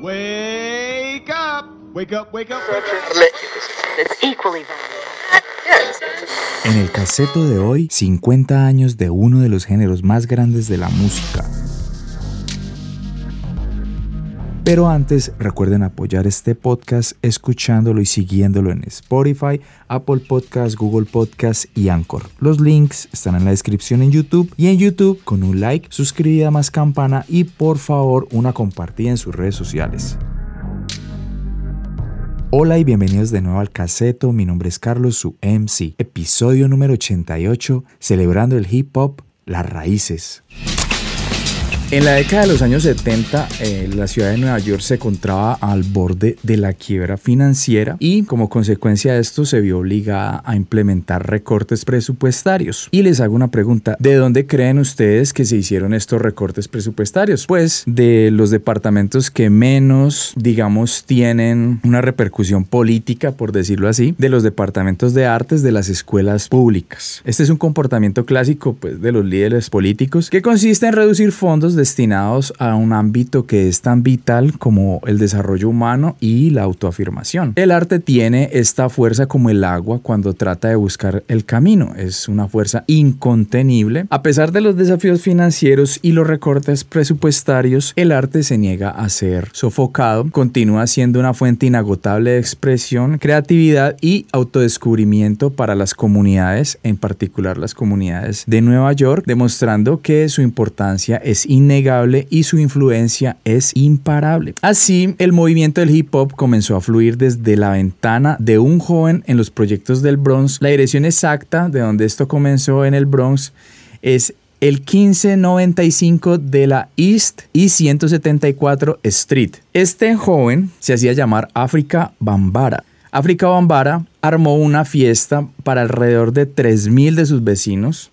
Wake up! Wake up, wake up, En el caseto de hoy, 50 años de uno de los géneros más grandes de la música. Pero antes, recuerden apoyar este podcast escuchándolo y siguiéndolo en Spotify, Apple Podcasts, Google Podcasts y Anchor. Los links están en la descripción en YouTube y en YouTube con un like, suscribida más campana y por favor una compartida en sus redes sociales. Hola y bienvenidos de nuevo al Caseto, mi nombre es Carlos, su MC, episodio número 88, celebrando el hip hop, las raíces. En la década de los años 70, eh, la ciudad de Nueva York se encontraba al borde de la quiebra financiera y como consecuencia de esto se vio obligada a implementar recortes presupuestarios. Y les hago una pregunta, ¿de dónde creen ustedes que se hicieron estos recortes presupuestarios? Pues de los departamentos que menos, digamos, tienen una repercusión política, por decirlo así, de los departamentos de artes de las escuelas públicas. Este es un comportamiento clásico pues, de los líderes políticos que consiste en reducir fondos destinados a un ámbito que es tan vital como el desarrollo humano y la autoafirmación. El arte tiene esta fuerza como el agua cuando trata de buscar el camino. Es una fuerza incontenible. A pesar de los desafíos financieros y los recortes presupuestarios, el arte se niega a ser sofocado. Continúa siendo una fuente inagotable de expresión, creatividad y autodescubrimiento para las comunidades, en particular las comunidades de Nueva York, demostrando que su importancia es innegable innegable y su influencia es imparable. Así, el movimiento del hip hop comenzó a fluir desde la ventana de un joven en los proyectos del Bronx. La dirección exacta de donde esto comenzó en el Bronx es el 1595 de la East y 174 Street. Este joven se hacía llamar África Bambara. África Bambara armó una fiesta para alrededor de 3.000 de sus vecinos.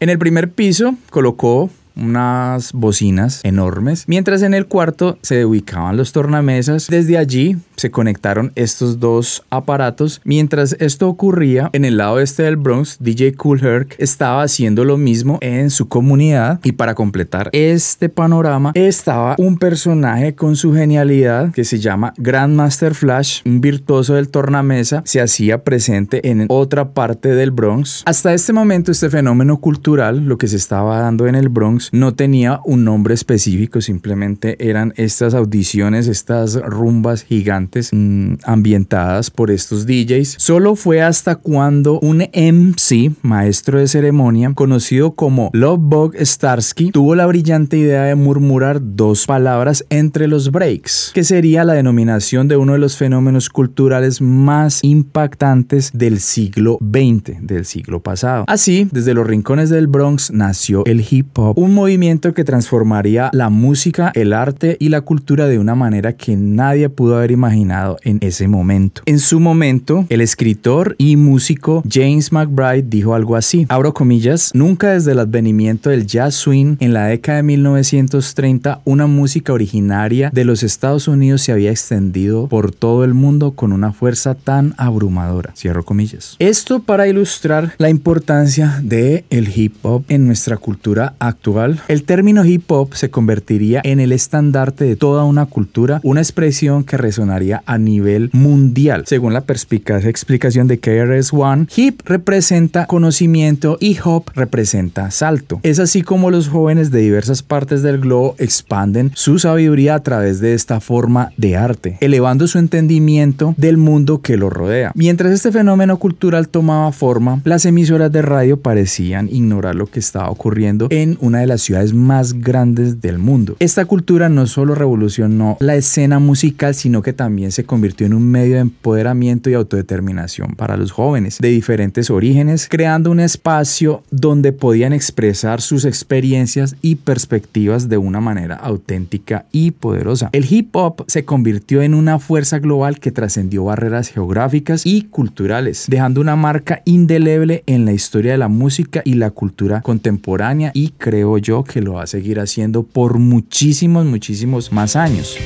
En el primer piso colocó unas bocinas enormes, mientras en el cuarto se ubicaban los tornamesas. Desde allí se conectaron estos dos aparatos. Mientras esto ocurría, en el lado este del Bronx, DJ Cool Herc estaba haciendo lo mismo en su comunidad y para completar este panorama estaba un personaje con su genialidad que se llama Grandmaster Flash, un virtuoso del tornamesa, se hacía presente en otra parte del Bronx. Hasta este momento este fenómeno cultural, lo que se estaba dando en el Bronx, no tenía un nombre específico, simplemente eran estas audiciones, estas rumbas gigantes mm, ambientadas por estos DJs. Solo fue hasta cuando un MC, maestro de ceremonia, conocido como Lovebug Starsky, tuvo la brillante idea de murmurar dos palabras entre los breaks, que sería la denominación de uno de los fenómenos culturales más impactantes del siglo XX, del siglo pasado. Así, desde los rincones del Bronx nació el hip hop, un movimiento que transformaría la música, el arte y la cultura de una manera que nadie pudo haber imaginado en ese momento. En su momento, el escritor y músico James McBride dijo algo así, abro comillas, nunca desde el advenimiento del jazz swing en la década de 1930 una música originaria de los Estados Unidos se había extendido por todo el mundo con una fuerza tan abrumadora. Cierro comillas. Esto para ilustrar la importancia de el hip hop en nuestra cultura actual. El término hip hop se convertiría en el estandarte de toda una cultura, una expresión que resonaría a nivel mundial. Según la perspicaz explicación de KRS-One, hip representa conocimiento y hop representa salto. Es así como los jóvenes de diversas partes del globo expanden su sabiduría a través de esta forma de arte, elevando su entendimiento del mundo que lo rodea. Mientras este fenómeno cultural tomaba forma, las emisoras de radio parecían ignorar lo que estaba ocurriendo en una de las ciudades más grandes del mundo. Esta cultura no solo revolucionó la escena musical, sino que también se convirtió en un medio de empoderamiento y autodeterminación para los jóvenes de diferentes orígenes, creando un espacio donde podían expresar sus experiencias y perspectivas de una manera auténtica y poderosa. El hip hop se convirtió en una fuerza global que trascendió barreras geográficas y culturales, dejando una marca indeleble en la historia de la música y la cultura contemporánea y creo yo que lo va a seguir haciendo por muchísimos, muchísimos más años.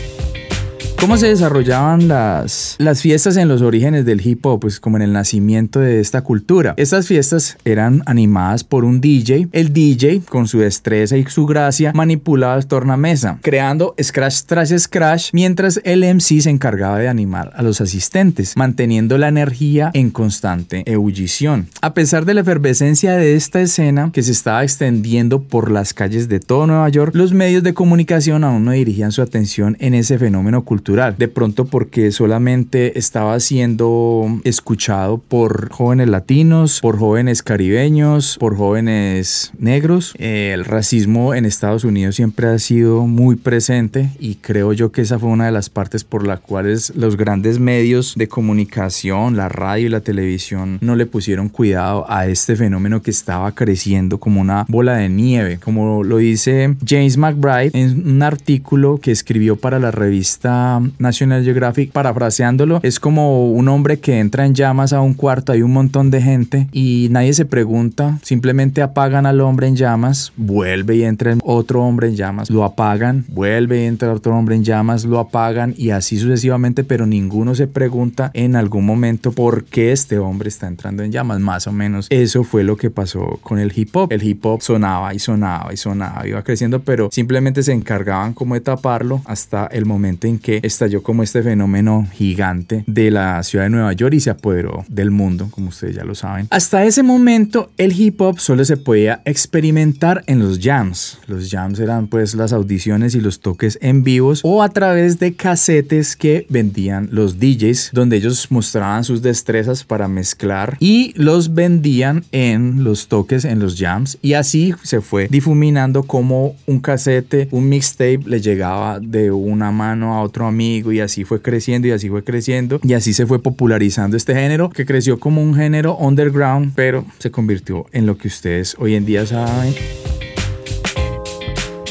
¿Cómo se desarrollaban las, las fiestas en los orígenes del hip hop? Pues como en el nacimiento de esta cultura. Estas fiestas eran animadas por un DJ. El DJ, con su destreza y su gracia, manipulaba el tornamesa, creando scratch tras scratch, mientras el MC se encargaba de animar a los asistentes, manteniendo la energía en constante ebullición. A pesar de la efervescencia de esta escena que se estaba extendiendo por las calles de todo Nueva York, los medios de comunicación aún no dirigían su atención en ese fenómeno cultural de pronto porque solamente estaba siendo escuchado por jóvenes latinos, por jóvenes caribeños, por jóvenes negros. Eh, el racismo en Estados Unidos siempre ha sido muy presente y creo yo que esa fue una de las partes por las cuales los grandes medios de comunicación, la radio y la televisión no le pusieron cuidado a este fenómeno que estaba creciendo como una bola de nieve, como lo dice James McBride en un artículo que escribió para la revista National Geographic, parafraseándolo, es como un hombre que entra en llamas a un cuarto, hay un montón de gente y nadie se pregunta, simplemente apagan al hombre en llamas, vuelve y entra otro hombre en llamas, lo apagan, vuelve y entra otro hombre en llamas, lo apagan y así sucesivamente, pero ninguno se pregunta en algún momento por qué este hombre está entrando en llamas, más o menos. Eso fue lo que pasó con el hip hop. El hip hop sonaba y sonaba y sonaba, iba creciendo, pero simplemente se encargaban como de taparlo hasta el momento en que estalló como este fenómeno gigante de la ciudad de Nueva York y se apoderó del mundo, como ustedes ya lo saben. Hasta ese momento el hip hop solo se podía experimentar en los jams. Los jams eran pues las audiciones y los toques en vivos o a través de casetes que vendían los DJs donde ellos mostraban sus destrezas para mezclar y los vendían en los toques en los jams y así se fue difuminando como un casete, un mixtape le llegaba de una mano a otro amigo y así fue creciendo y así fue creciendo y así se fue popularizando este género que creció como un género underground pero se convirtió en lo que ustedes hoy en día saben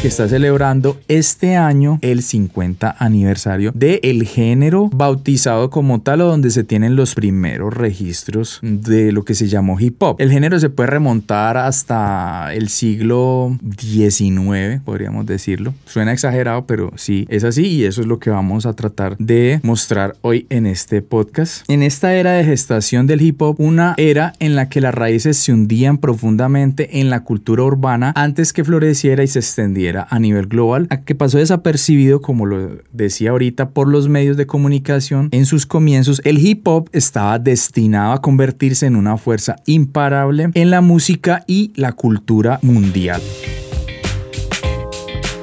que está celebrando este año el 50 aniversario del el género bautizado como tal o donde se tienen los primeros registros de lo que se llamó hip hop. El género se puede remontar hasta el siglo XIX, podríamos decirlo. Suena exagerado, pero sí es así y eso es lo que vamos a tratar de mostrar hoy en este podcast. En esta era de gestación del hip hop, una era en la que las raíces se hundían profundamente en la cultura urbana antes que floreciera y se extendiera a nivel global, a que pasó desapercibido, como lo decía ahorita, por los medios de comunicación. En sus comienzos, el hip hop estaba destinado a convertirse en una fuerza imparable en la música y la cultura mundial.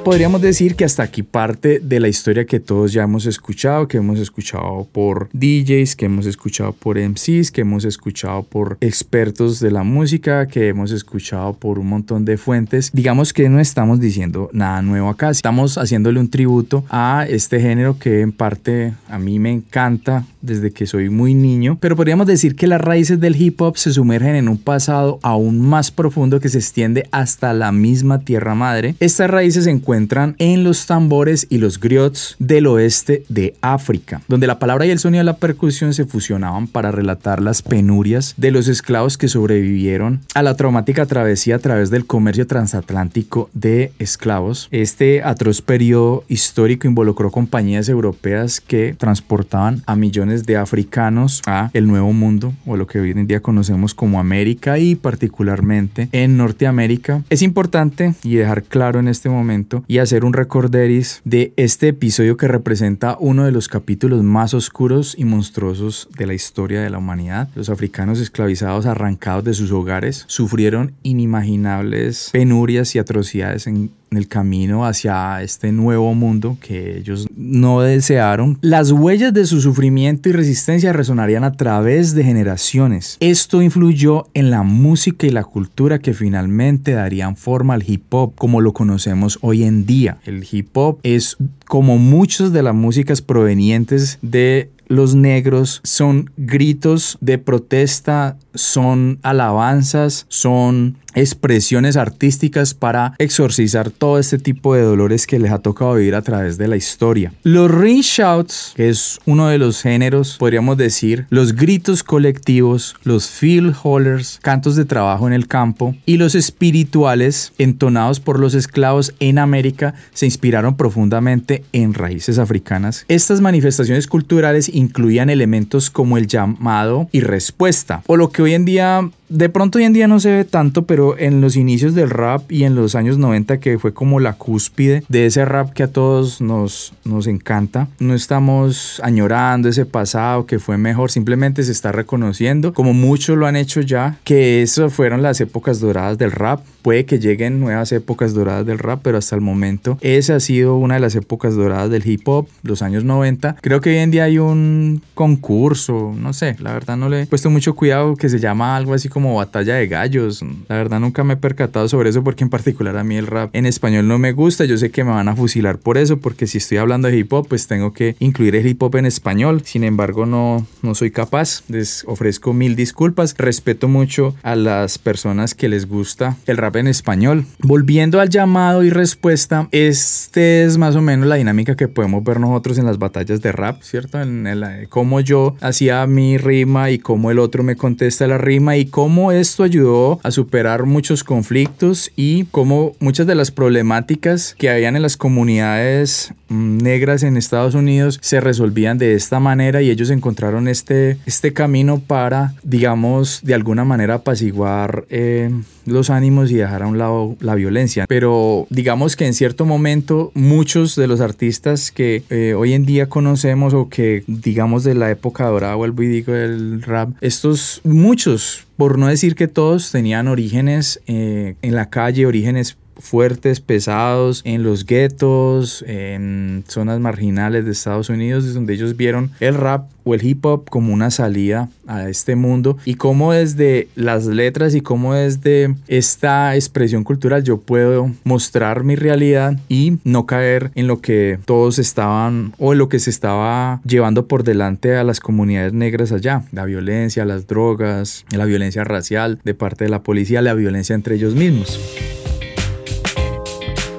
Podríamos decir que hasta aquí parte de la historia que todos ya hemos escuchado, que hemos escuchado por DJs, que hemos escuchado por MCs, que hemos escuchado por expertos de la música, que hemos escuchado por un montón de fuentes. Digamos que no estamos diciendo nada nuevo acá, estamos haciéndole un tributo a este género que en parte a mí me encanta desde que soy muy niño, pero podríamos decir que las raíces del hip hop se sumergen en un pasado aún más profundo que se extiende hasta la misma tierra madre. Estas raíces se encuentran en los tambores y los griots del oeste de África, donde la palabra y el sonido de la percusión se fusionaban para relatar las penurias de los esclavos que sobrevivieron a la traumática travesía a través del comercio transatlántico de esclavos. Este atroz periodo histórico involucró compañías europeas que transportaban a millones de africanos a el Nuevo Mundo o lo que hoy en día conocemos como América y particularmente en Norteamérica. Es importante y dejar claro en este momento y hacer un recorderis de este episodio que representa uno de los capítulos más oscuros y monstruosos de la historia de la humanidad. Los africanos esclavizados arrancados de sus hogares sufrieron inimaginables penurias y atrocidades en en el camino hacia este nuevo mundo que ellos no desearon, las huellas de su sufrimiento y resistencia resonarían a través de generaciones. Esto influyó en la música y la cultura que finalmente darían forma al hip hop como lo conocemos hoy en día. El hip hop es como muchas de las músicas provenientes de los negros son gritos de protesta son alabanzas, son expresiones artísticas para exorcizar todo este tipo de dolores que les ha tocado vivir a través de la historia. Los ring shouts, que es uno de los géneros, podríamos decir, los gritos colectivos, los field hollers, cantos de trabajo en el campo y los espirituales entonados por los esclavos en América se inspiraron profundamente en raíces africanas. Estas manifestaciones culturales incluían elementos como el llamado y respuesta, o lo que hoy en día de pronto hoy en día no se ve tanto, pero en los inicios del rap y en los años 90 que fue como la cúspide de ese rap que a todos nos, nos encanta, no estamos añorando ese pasado que fue mejor, simplemente se está reconociendo, como muchos lo han hecho ya, que eso fueron las épocas doradas del rap. Puede que lleguen nuevas épocas doradas del rap, pero hasta el momento esa ha sido una de las épocas doradas del hip hop, los años 90. Creo que hoy en día hay un concurso, no sé, la verdad no le he puesto mucho cuidado que se llama algo así como como batalla de gallos. La verdad nunca me he percatado sobre eso porque en particular a mí el rap en español no me gusta. Yo sé que me van a fusilar por eso porque si estoy hablando de hip hop pues tengo que incluir el hip hop en español. Sin embargo no, no soy capaz. Les ofrezco mil disculpas. Respeto mucho a las personas que les gusta el rap en español. Volviendo al llamado y respuesta, este es más o menos la dinámica que podemos ver nosotros en las batallas de rap, ¿cierto? En el, cómo yo hacía mi rima y cómo el otro me contesta la rima y cómo cómo esto ayudó a superar muchos conflictos y cómo muchas de las problemáticas que habían en las comunidades mm, negras en Estados Unidos se resolvían de esta manera y ellos encontraron este, este camino para, digamos, de alguna manera apaciguar eh, los ánimos y dejar a un lado la violencia. Pero digamos que en cierto momento muchos de los artistas que eh, hoy en día conocemos o que digamos de la época dorada, vuelvo y digo del rap, estos muchos, por no decir que todos, tenían orígenes eh, en la calle, orígenes fuertes, pesados, en los guetos, en zonas marginales de Estados Unidos, donde ellos vieron el rap o el hip hop como una salida a este mundo y cómo desde las letras y cómo desde esta expresión cultural yo puedo mostrar mi realidad y no caer en lo que todos estaban o en lo que se estaba llevando por delante a las comunidades negras allá, la violencia, las drogas, la violencia racial de parte de la policía, la violencia entre ellos mismos.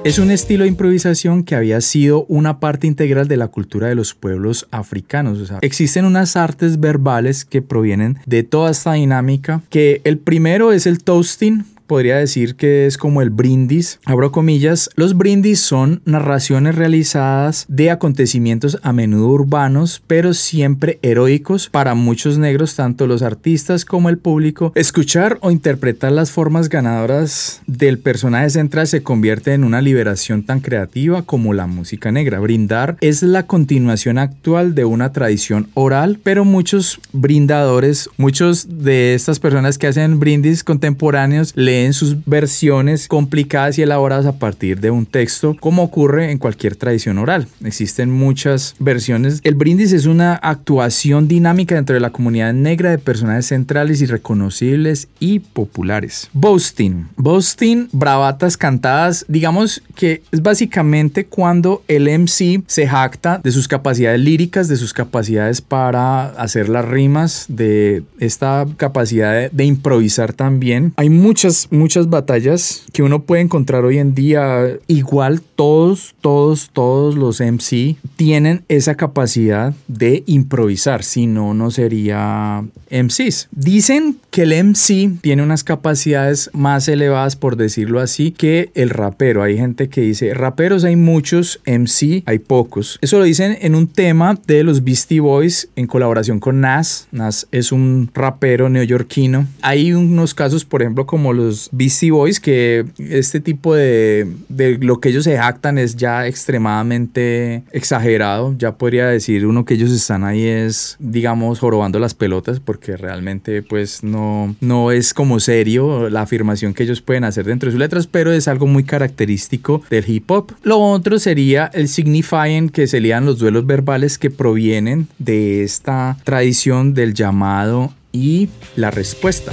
Es un estilo de improvisación que había sido una parte integral de la cultura de los pueblos africanos. existen unas artes verbales que provienen de toda esta dinámica, que el primero es el toasting, podría decir que es como el brindis. Abro comillas, los brindis son narraciones realizadas de acontecimientos a menudo urbanos, pero siempre heroicos para muchos negros, tanto los artistas como el público. Escuchar o interpretar las formas ganadoras del personaje central se convierte en una liberación tan creativa como la música negra. Brindar es la continuación actual de una tradición oral, pero muchos brindadores, muchos de estas personas que hacen brindis contemporáneos le en sus versiones complicadas y elaboradas a partir de un texto, como ocurre en cualquier tradición oral. Existen muchas versiones. El brindis es una actuación dinámica dentro de la comunidad negra de personajes centrales y reconocibles y populares. Boasting. Boasting, bravatas cantadas, digamos que es básicamente cuando el MC se jacta de sus capacidades líricas, de sus capacidades para hacer las rimas, de esta capacidad de improvisar también. Hay muchas muchas, batallas que uno puede encontrar hoy en día. Igual todos, todos, todos los MC tienen esa capacidad de improvisar, si no, no sería MCs. Dicen que el MC tiene unas capacidades más elevadas, por decirlo así, que el rapero. Hay gente que dice, raperos hay muchos, MC hay pocos. Eso lo dicen en un tema de los Beastie Boys en colaboración con Nas. Nas es un rapero neoyorquino. Hay unos casos, por ejemplo, como los Beastie Boys, que este tipo de, de lo que ellos se jactan es ya extremadamente exagerado. Ya podría decir uno que ellos están ahí es, digamos, jorobando las pelotas, porque realmente pues no, no es como serio la afirmación que ellos pueden hacer dentro de sus letras, pero es algo muy característico del hip hop. Lo otro sería el signifying, que serían los duelos verbales que provienen de esta tradición del llamado y la respuesta.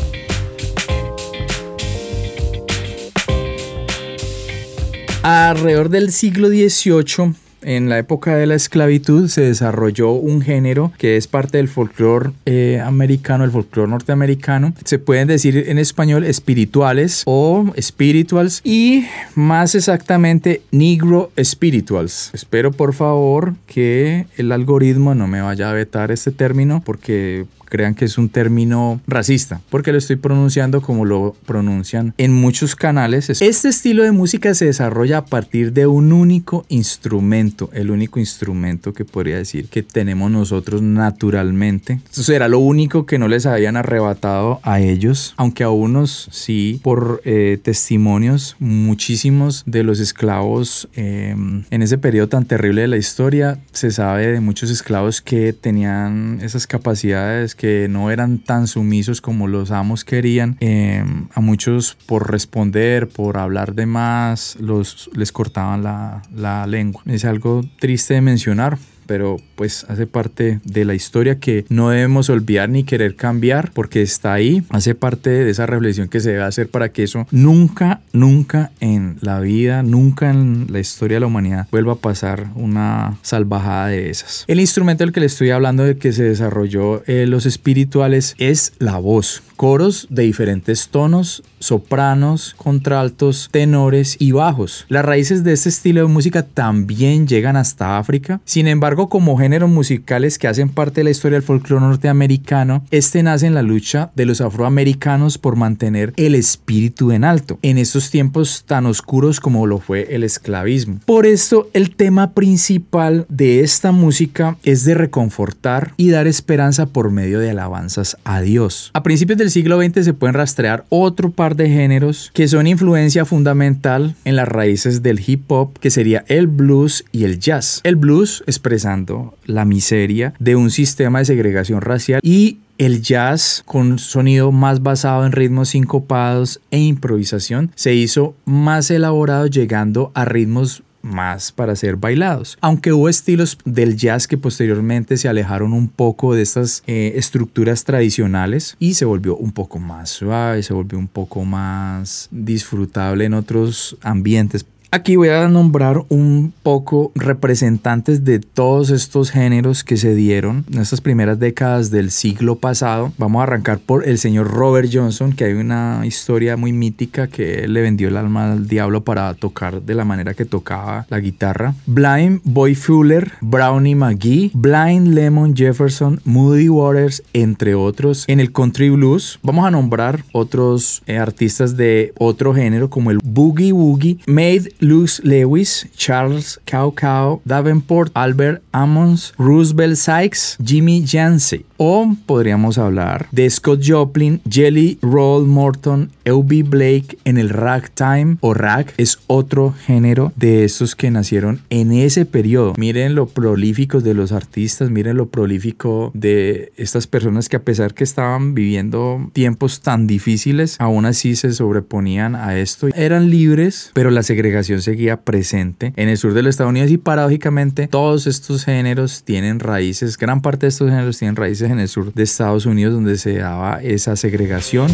Alrededor del siglo XVIII en la época de la esclavitud se desarrolló un género que es parte del folclore eh, americano, el folclore norteamericano. Se pueden decir en español espirituales o spirituals y más exactamente negro spirituals. Espero por favor que el algoritmo no me vaya a vetar este término porque crean que es un término racista, porque lo estoy pronunciando como lo pronuncian en muchos canales. Este estilo de música se desarrolla a partir de un único instrumento, el único instrumento que podría decir que tenemos nosotros naturalmente. Eso era lo único que no les habían arrebatado a ellos, aunque a unos sí, por eh, testimonios, muchísimos de los esclavos em, en ese periodo tan terrible de la historia, se sabe de muchos esclavos que tenían esas capacidades que no eran tan sumisos como los amos querían. Em, a muchos por responder, por hablar de más, los, les cortaban la, la lengua. Es algo triste de mencionar, pero pues hace parte de la historia que no debemos olvidar ni querer cambiar porque está ahí, hace parte de esa reflexión que se debe hacer para que eso nunca, nunca en la vida, nunca en la historia de la humanidad vuelva a pasar una salvajada de esas. El instrumento del que le estoy hablando de que se desarrolló eh, los espirituales es la voz coros de diferentes tonos, sopranos, contraltos, tenores y bajos. Las raíces de este estilo de música también llegan hasta África. Sin embargo, como géneros musicales que hacen parte de la historia del folclore norteamericano, este nace en la lucha de los afroamericanos por mantener el espíritu en alto, en estos tiempos tan oscuros como lo fue el esclavismo. Por esto, el tema principal de esta música es de reconfortar y dar esperanza por medio de alabanzas a Dios. A principios del siglo XX se pueden rastrear otro par de géneros que son influencia fundamental en las raíces del hip hop, que sería el blues y el jazz. El blues expresando la miseria de un sistema de segregación racial y el jazz, con sonido más basado en ritmos sincopados e improvisación, se hizo más elaborado llegando a ritmos más para ser bailados. Aunque hubo estilos del jazz que posteriormente se alejaron un poco de estas eh, estructuras tradicionales y se volvió un poco más suave, se volvió un poco más disfrutable en otros ambientes. Aquí voy a nombrar un poco representantes de todos estos géneros que se dieron en estas primeras décadas del siglo pasado. Vamos a arrancar por el señor Robert Johnson, que hay una historia muy mítica que le vendió el alma al diablo para tocar de la manera que tocaba la guitarra. Blind Boy Fuller, Brownie McGee, Blind Lemon Jefferson, Moody Waters, entre otros. En el country blues vamos a nombrar otros eh, artistas de otro género como el Boogie Woogie, Made Luce Lewis, Charles Cow Cow, Davenport, Albert Ammons, Roosevelt Sykes, Jimmy Yancey. O podríamos hablar de Scott Joplin, Jelly Roll Morton, Eubie Blake en el ragtime o rag es otro género de estos que nacieron en ese periodo. Miren lo prolíficos de los artistas, miren lo prolífico de estas personas que a pesar que estaban viviendo tiempos tan difíciles, aún así se sobreponían a esto. Eran libres, pero la segregación seguía presente en el sur de los Estados Unidos y paradójicamente todos estos géneros tienen raíces, gran parte de estos géneros tienen raíces en el sur de Estados Unidos donde se daba esa segregación.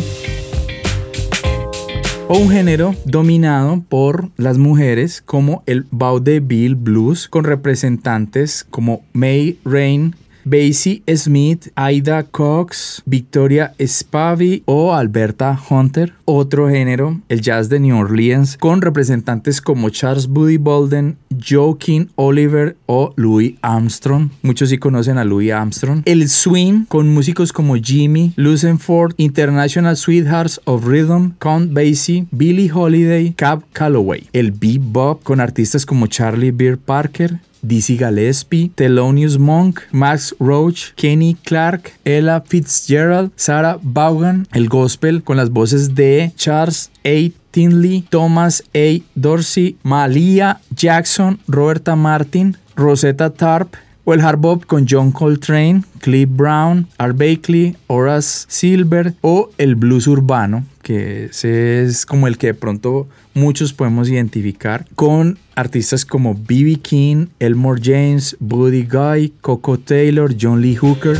O un género dominado por las mujeres como el vaudeville blues con representantes como May Rain, Basie Smith, Aida Cox, Victoria Spavy o Alberta Hunter. Otro género, el jazz de New Orleans, con representantes como Charles Buddy Bolden, Joaquin Oliver o Louis Armstrong. Muchos sí conocen a Louis Armstrong. El swing, con músicos como Jimmy Lucenford, International Sweethearts of Rhythm, Count Basie, Billie Holiday, Cab Calloway. El bebop, con artistas como Charlie Beer Parker, Dizzy Gillespie, Thelonious Monk, Max Roach, Kenny Clark, Ella Fitzgerald, Sarah Vaughan, el gospel con las voces de Charles A. Tinley, Thomas A. Dorsey, Malia Jackson, Roberta Martin, Rosetta Tarp, o el hard bop con John Coltrane, Cliff Brown, Art Bakely, Horace Silver o el blues urbano, que es como el que de pronto muchos podemos identificar con artistas como B.B. King, Elmore James, Buddy Guy, Coco Taylor, John Lee Hooker.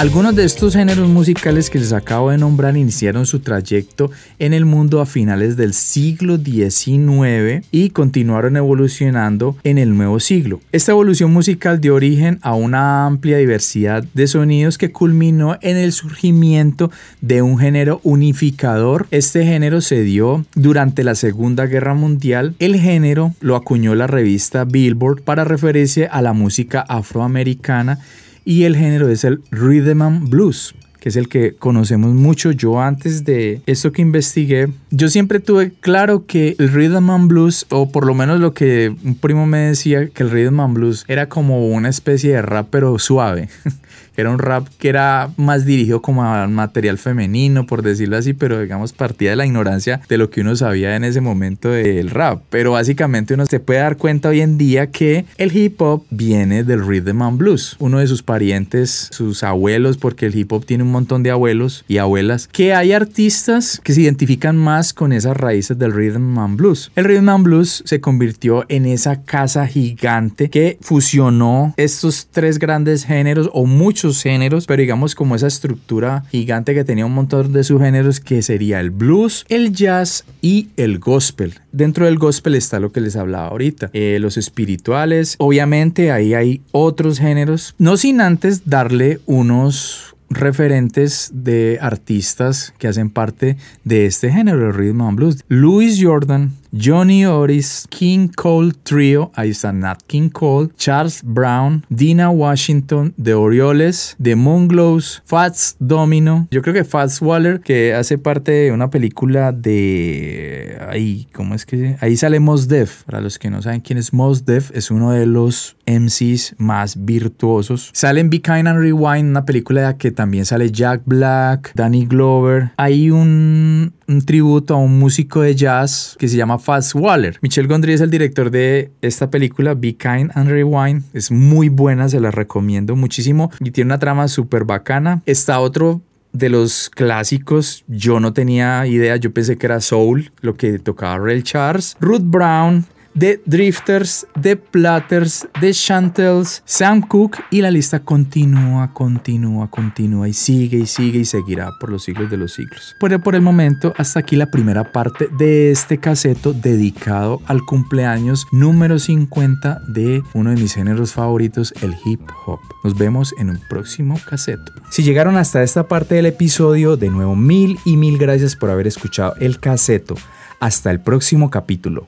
Algunos de estos géneros musicales que les acabo de nombrar iniciaron su trayecto en el mundo a finales del siglo XIX y continuaron evolucionando en el nuevo siglo. Esta evolución musical dio origen a una amplia diversidad de sonidos que culminó en el surgimiento de un género unificador. Este género se dio durante la Segunda Guerra Mundial. El género lo acuñó la revista Billboard para referirse a la música afroamericana y el género es el rhythm and blues que es el que conocemos mucho. Yo antes de esto que investigué, yo siempre tuve claro que el rhythm and blues, o por lo menos lo que un primo me decía, que el rhythm and blues era como una especie de rap pero suave. era un rap que era más dirigido como al material femenino, por decirlo así, pero digamos partía de la ignorancia de lo que uno sabía en ese momento del rap. Pero básicamente uno se puede dar cuenta hoy en día que el hip hop viene del rhythm and blues. Uno de sus parientes, sus abuelos, porque el hip hop tiene un montón de abuelos y abuelas, que hay artistas que se identifican más con esas raíces del rhythm and blues. El rhythm and blues se convirtió en esa casa gigante que fusionó estos tres grandes géneros o muchos géneros, pero digamos como esa estructura gigante que tenía un montón de subgéneros que sería el blues, el jazz y el gospel. Dentro del gospel está lo que les hablaba ahorita, eh, los espirituales, obviamente ahí hay otros géneros, no sin antes darle unos referentes de artistas que hacen parte de este género, el rhythm and blues. Louis Jordan, Johnny Oris, King Cole Trio, ahí está Nat King Cole, Charles Brown, Dina Washington, The Orioles, The Moonglows, Fats Domino, yo creo que Fats Waller, que hace parte de una película de... Ahí, ¿cómo es que? Ahí sale Mos Def. Para los que no saben quién es Mos Def, es uno de los MCs más virtuosos. Sale en Be Kind and Rewind, una película que también sale Jack Black, Danny Glover. Hay un, un tributo a un músico de jazz que se llama Fats Waller. Michel Gondry es el director de esta película, Be Kind and Rewind. Es muy buena, se la recomiendo muchísimo y tiene una trama súper bacana. Está otro de los clásicos, yo no tenía idea, yo pensé que era Soul, lo que tocaba Ray Charles. Ruth Brown, The Drifters, The Platters, The Chantels, Sam Cooke y la lista continúa, continúa, continúa y sigue y sigue y seguirá por los siglos de los siglos. Pero por el momento, hasta aquí la primera parte de este caseto dedicado al cumpleaños número 50 de uno de mis géneros favoritos, el hip hop. Nos vemos en un próximo caseto. Si llegaron hasta esta parte del episodio, de nuevo mil y mil gracias por haber escuchado el caseto. Hasta el próximo capítulo.